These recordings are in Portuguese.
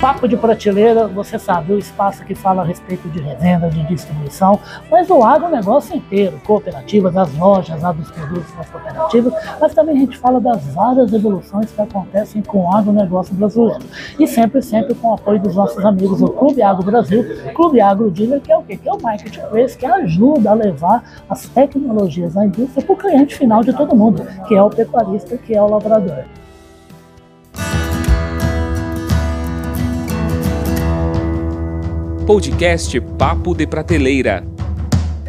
Papo de Prateleira, você sabe, o espaço que fala a respeito de revenda, de distribuição, mas o agronegócio inteiro, cooperativas, as lojas lá dos produtos das cooperativas, mas também a gente fala das várias evoluções que acontecem com o agronegócio brasileiro. E sempre, sempre com o apoio dos nossos amigos do Clube Agro Brasil, Clube Agro Dealer, que é o quê? Que é o marketplace que ajuda a levar as tecnologias da indústria para o cliente final de todo mundo, que é o pecuarista, que é o lavrador. Podcast Papo de Prateleira.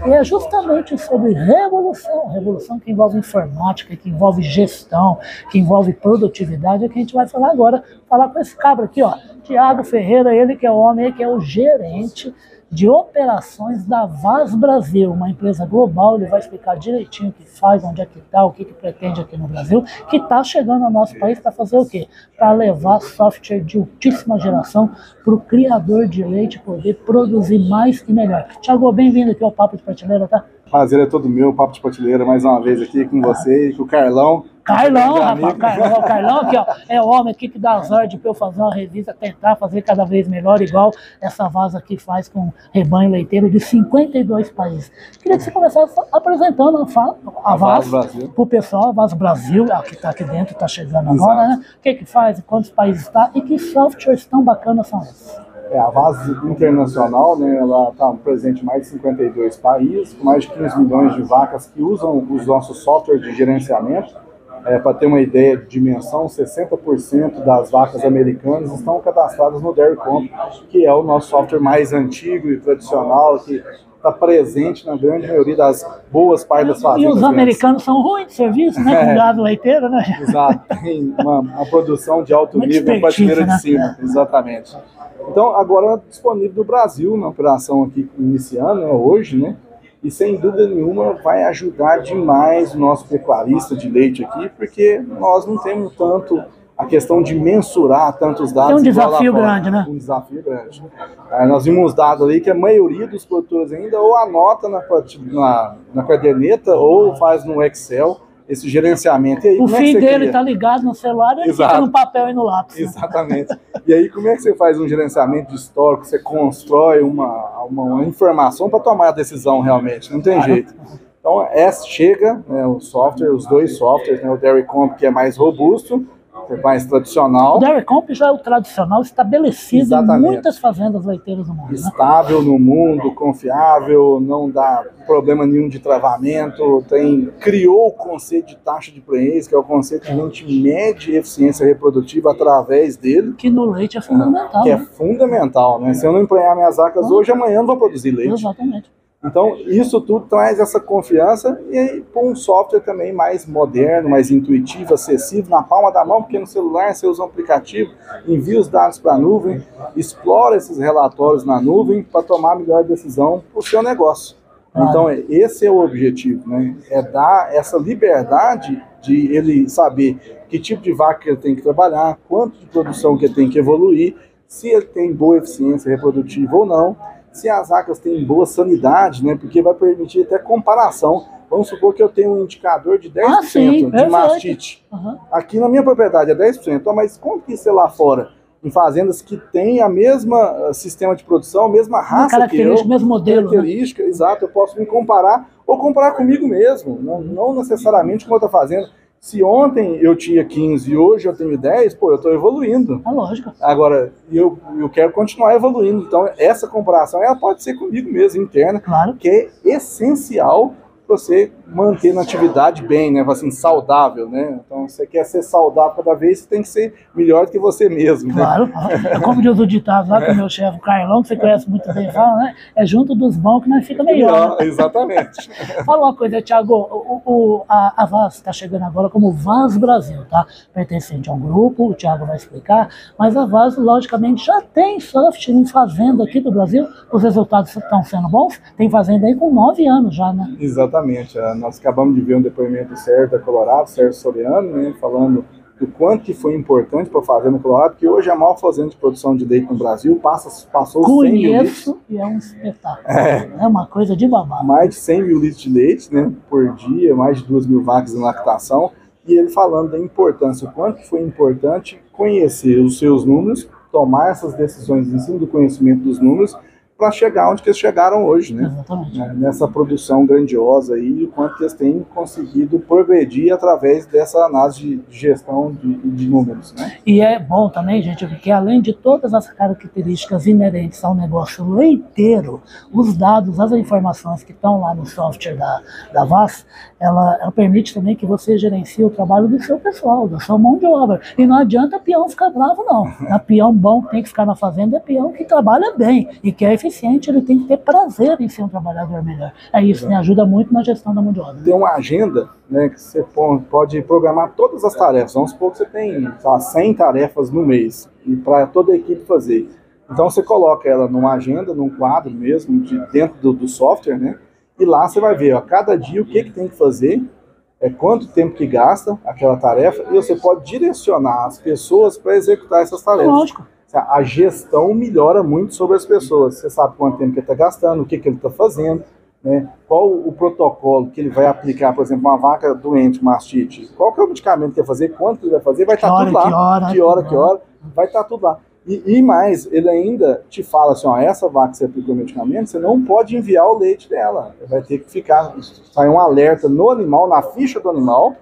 E é justamente sobre revolução, revolução que envolve informática, que envolve gestão, que envolve produtividade, é que a gente vai falar agora, falar com esse cabra aqui, ó, Tiago Ferreira, ele que é o homem, ele que é o gerente de operações da Vaz Brasil, uma empresa global. Ele vai explicar direitinho o que faz, onde é que está, o que, que pretende aqui no Brasil, que está chegando ao nosso país para fazer o quê? Para levar software de altíssima geração para o criador de leite poder produzir mais e melhor. Tiago, bem-vindo aqui ao Papo de Prateleira, tá? Prazer é todo meu, Papo de Prateleira, mais uma vez aqui com você e com o Carlão. Carlão, rapaz, Carlão, o Carlão aqui, ó, é o homem aqui que dá as ordens para eu fazer uma revista, tentar fazer cada vez melhor, igual essa vaza aqui faz com rebanho leiteiro de 52 países. Queria que você começasse apresentando a, a Vaz para o pessoal, a Vaz Brasil, que está aqui dentro, está chegando agora, né? O que que faz, quantos países está e que softwares tão bacanas são esses? É, a base internacional, né, ela está presente em mais de 52 países, com mais de 15 milhões de vacas que usam os nossos softwares de gerenciamento. É, Para ter uma ideia de dimensão, 60% das vacas americanas estão cadastradas no Dairy Comp, que é o nosso software mais antigo e tradicional, que está presente na grande maioria das boas partes das fazendas. E os americanos são ruins de serviço, né? Com gado leiteiro, né? Exato, tem uma, uma produção de alto Uma nível, expertise, prateleira né? de cima, exatamente. Então, agora disponível no Brasil, na operação aqui iniciando, né, hoje, né? E sem dúvida nenhuma vai ajudar demais o nosso pecuarista de leite aqui, porque nós não temos tanto a questão de mensurar tantos dados. Tem um desafio grande, né? Um desafio grande. Aí nós vimos dados ali que a maioria dos produtores ainda ou anota na, na, na caderneta ou faz no Excel esse gerenciamento. E aí, O é fim você dele está ligado no celular e fica no papel e no lápis. né? Exatamente. E aí, como é que você faz um gerenciamento de histórico? Você constrói uma, uma, uma informação para tomar a decisão realmente. Não tem jeito. Então, essa chega, né, o software, os dois softwares, né, o Dairy Comp, que é mais robusto, é mais tradicional, O Dairy Comp já é o tradicional estabelecido Exatamente. em muitas fazendas leiteiras do mundo. Né? estável no mundo, confiável, não dá problema nenhum de travamento, tem criou o conceito de taxa de prenhez, que é o conceito que a gente mede eficiência reprodutiva através dele. Que no leite é fundamental. que é né? fundamental, né? Se eu não emprenhar minhas vacas hoje, amanhã eu não vou produzir leite. Exatamente. Então, isso tudo traz essa confiança e aí com um software também mais moderno, mais intuitivo, acessível, na palma da mão, porque no celular você usa um aplicativo, envia os dados para a nuvem, explora esses relatórios na nuvem para tomar a melhor decisão para o seu negócio. Então, é- esse é o objetivo, né? É dar essa liberdade de ele saber que tipo de vaca ele tem que trabalhar, quanto de produção que ele tem que evoluir, se ele tem boa eficiência reprodutiva ou não, se as vacas têm boa sanidade, né? Porque vai permitir até comparação. Vamos supor que eu tenho um indicador de 10% Ah, sim, de mastite. Aham. Aqui na minha propriedade é 10%, Ó, mas quanto que isso é lá fora? Em fazendas que têm a mesma ah, sistema de produção, a mesma raça que eu, mesmo modelo. Né? característica, exato, eu posso me comparar ou comparar comigo mesmo, não, não necessariamente com outra fazenda. Se ontem eu tinha 15 e hoje eu tenho 10, pô, eu estou evoluindo. É lógico. Agora, eu, eu quero continuar evoluindo. Então, essa comparação ela pode ser comigo mesmo, interna, Claro. que é essencial você manter na atividade bem, né? Assim, saudável, né? Então, você quer ser saudável cada vez, você tem que ser melhor do que você mesmo, né? Claro. É como diz o ditado lá que o meu chefe, o Carlão, que você conhece muito bem, fala, né? É junto dos bons que nós fica melhor. né? Exatamente. Fala uma coisa, Thiago, o, o- a, a Vaz está chegando agora como Vaz Brasil, tá? Pertencente a um grupo, o Thiago vai explicar, mas a Vaz, logicamente, já tem software em fazenda aqui do Brasil, os resultados estão sendo bons, tem fazenda aí com nove anos já, né? Exatamente. Ah, Nós acabamos de ver um depoimento do Sérgio da Colorado, Sérgio Soriano, né, falando do quanto que foi importante para a Fazenda Colorado, porque hoje a maior fazenda de produção de leite no Brasil passa, passou 100 mil litros, Conheço e é um espetáculo. É, uma coisa de babá. mais de 100 mil litros de leite né, por dia, mais de 2 mil vacas em lactação, e ele falando da importância, o quanto que foi importante conhecer os seus números, tomar essas decisões em cima do conhecimento dos números para chegar onde que eles chegaram hoje, né? Exatamente. Né, Nessa produção grandiosa aí, e o quanto que eles têm conseguido progredir através dessa análise de gestão de, de números, né? E é bom também, gente, porque além de todas as características inerentes ao negócio leiteiro, os dados, as informações que estão lá no software da, da VAS, ela, ela permite também que você gerencie o trabalho do seu pessoal, da sua mão de obra. E não adianta peão ficar bravo, não. A peão bom que tem que ficar na fazenda é peão que trabalha bem e que é eficiente, ele tem que ter prazer em ser um trabalhador melhor. É isso, né? ajuda muito na gestão da mão de obra. Tem uma agenda, né, que você pode programar todas as tarefas. Vamos supor que você tem lá, 100 tarefas no mês e para toda a equipe fazer. Então você coloca ela numa agenda, num quadro mesmo, de, dentro do, do software, né? E lá você vai ver, ó, cada dia o que, que tem que fazer, é quanto tempo que gasta aquela tarefa, e você pode direcionar as pessoas para executar essas tarefas. Lógico. A gestão melhora muito sobre as pessoas. Você sabe quanto tempo que ele está gastando, o que, que ele está fazendo, né? qual o protocolo que ele vai aplicar, por exemplo, uma vaca doente, mastite. Qual que é o medicamento que ele vai fazer, quanto ele vai fazer, vai estar hora, tudo lá. que hora, que hora, que hora, vai estar tudo lá. E, e mais, ele ainda te fala assim, ó, essa vaca que você aplicou o medicamento, você não pode enviar o leite dela. Vai ter que ficar, sai um alerta no animal, na ficha do animal,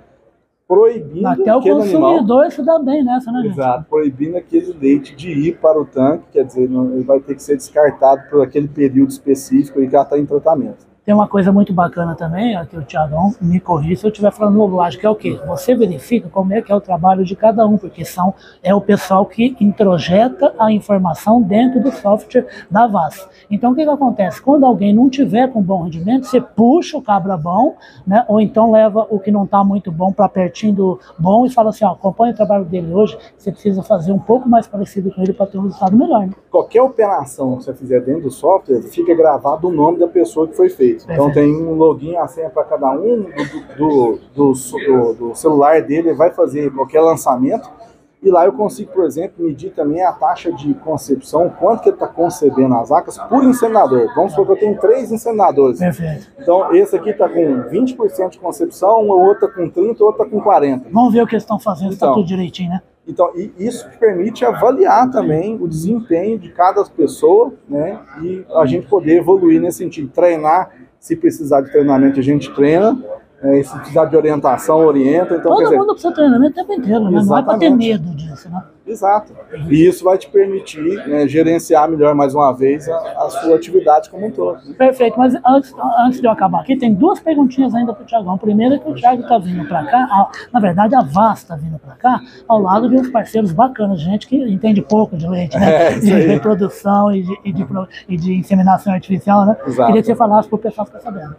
proibindo Até o consumidor dá bem nessa, né, gente? Exato, proibindo aquele leite de ir para o tanque, quer dizer, ele vai ter que ser descartado por aquele período específico e que ela está em tratamento. Tem uma coisa muito bacana também, ó, que o Tiagão me corrija se eu estiver falando bobagem, que é o quê? Você verifica como é que é o trabalho de cada um, porque são, é o pessoal que introjeta a informação dentro do software da VAS. Então, o que, que acontece? Quando alguém não tiver com bom rendimento, você puxa o cabra bom, né, ou então leva o que não está muito bom para pertinho do bom e fala assim, ó, acompanha o trabalho dele hoje, você precisa fazer um pouco mais parecido com ele para ter um resultado melhor. Né? Qualquer operação que você fizer dentro do software, fica gravado o nome da pessoa que foi feito. Então Perfeito. tem um login, a senha para cada um, do, do, do, do- do celular dele, vai fazer qualquer lançamento. E lá eu consigo, por exemplo, medir também a taxa de concepção, quanto que ele está concebendo as vacas por inseminador. Vamos supor que eu tenho três inseminadores. Perfeito. Então, esse aqui está com 20% de concepção, o outro está com 30%, o outro está com 40%. Vamos ver o que eles estão fazendo, está Então. tudo direitinho, né? Então, e isso permite avaliar também o desempenho de cada pessoa, né? E a gente poder evoluir nesse sentido. Treinar, se precisar de treinamento, a gente treina. E se precisar de orientação, orienta. Então, Todo dizer, mundo precisa treinamento o tempo inteiro, né? Não é para ter medo disso, né? exato. E isso vai te permitir né, gerenciar melhor, mais uma vez, a, a sua atividade como um todo. Perfeito, mas antes, antes de eu acabar aqui, tem duas perguntinhas ainda para o Tiagão. Primeiro é que o Thiago está vindo para cá, a- na verdade a VAS está vindo para cá, ao lado de uns parceiros bacanas, gente que entende pouco de leite, né? É, de reprodução e de, e, de, e de inseminação artificial, né? Exato. Queria que você falasse para o pessoal ficar sabendo.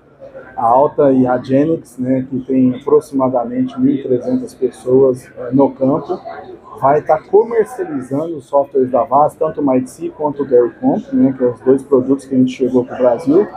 A Alta e a Genix, né, que tem aproximadamente 1.300 pessoas eh, no campo, vai estar comercializando os softwares da VAS, tanto o MyDC quanto o DairyComp, né, que são os dois produtos que a gente chegou para o Brasil,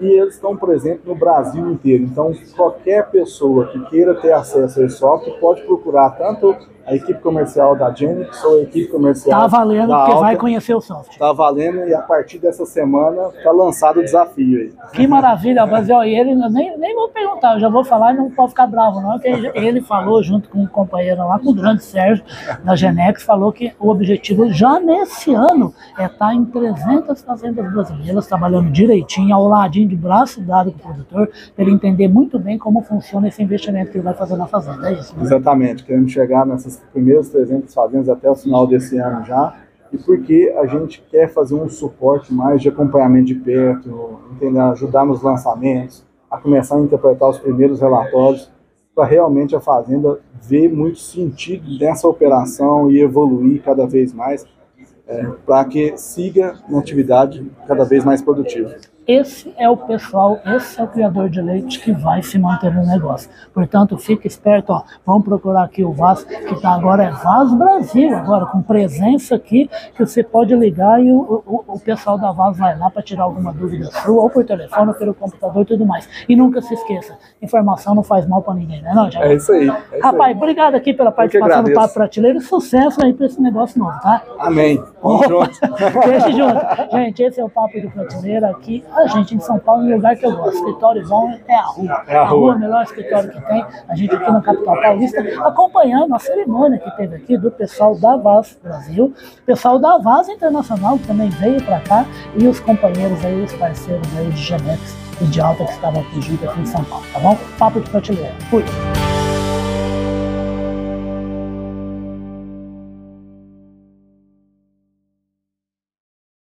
e eles estão presentes no Brasil inteiro. Então, qualquer pessoa que queira ter acesso a esse software pode procurar tanto a equipe comercial da Genix ou a equipe comercial Tá valendo, da porque Alta. vai conhecer o software. Tá valendo e a partir dessa semana está lançado o desafio aí. Que maravilha, mas ó, ele nem, nem vou perguntar, eu já vou falar e não pode ficar bravo, não, porque ele, ele falou junto com um companheiro lá, com o grande Sérgio, da Genex, falou que o objetivo já nesse ano é estar em 300 fazendas brasileiras, trabalhando direitinho, ao ladinho de braço dado com o produtor, para ele entender muito bem como funciona esse investimento que ele vai fazer na fazenda. É isso, né? Exatamente, queremos chegar nessas primeiras 300 fazendas até o final desse ano já, e porque a gente quer fazer um suporte mais de acompanhamento de perto, entender, ajudar nos lançamentos, a começar a interpretar os primeiros relatórios, para realmente a fazenda ver muito sentido nessa operação e evoluir cada vez mais, para que siga uma atividade cada vez mais produtiva. Esse é o pessoal, esse é o criador de leite que vai se manter no negócio. Portanto, fique esperto, ó, vamos procurar aqui o VAS, que tá agora é VAS Brasil, agora com presença aqui, que você pode ligar e o, o, o pessoal da VAS vai lá para tirar alguma dúvida sua, ou por telefone, ou pelo computador e tudo mais. E nunca se esqueça, informação não faz mal para ninguém, né não, Thiago? É isso aí. é Rapaz, aí. obrigado aqui pela participação do. Papo Prateleiro e sucesso aí para esse negócio novo, tá? Amém. Vamos juntos. Deixe junto. Gente, esse é o Papo de Prateleira aqui a gente em São Paulo, no lugar que eu gosto. Escritório bom é a rua. É a a rua rua. é o melhor escritório que tem. A gente aqui na capital paulista, acompanhando a cerimônia que teve aqui do pessoal da Vaz Brasil, pessoal da Vaz Internacional que também veio para cá e os companheiros aí, os parceiros aí de Genex e de Alta que estavam aqui junto aqui em São Paulo, tá bom? Papo de prateleira. Fui.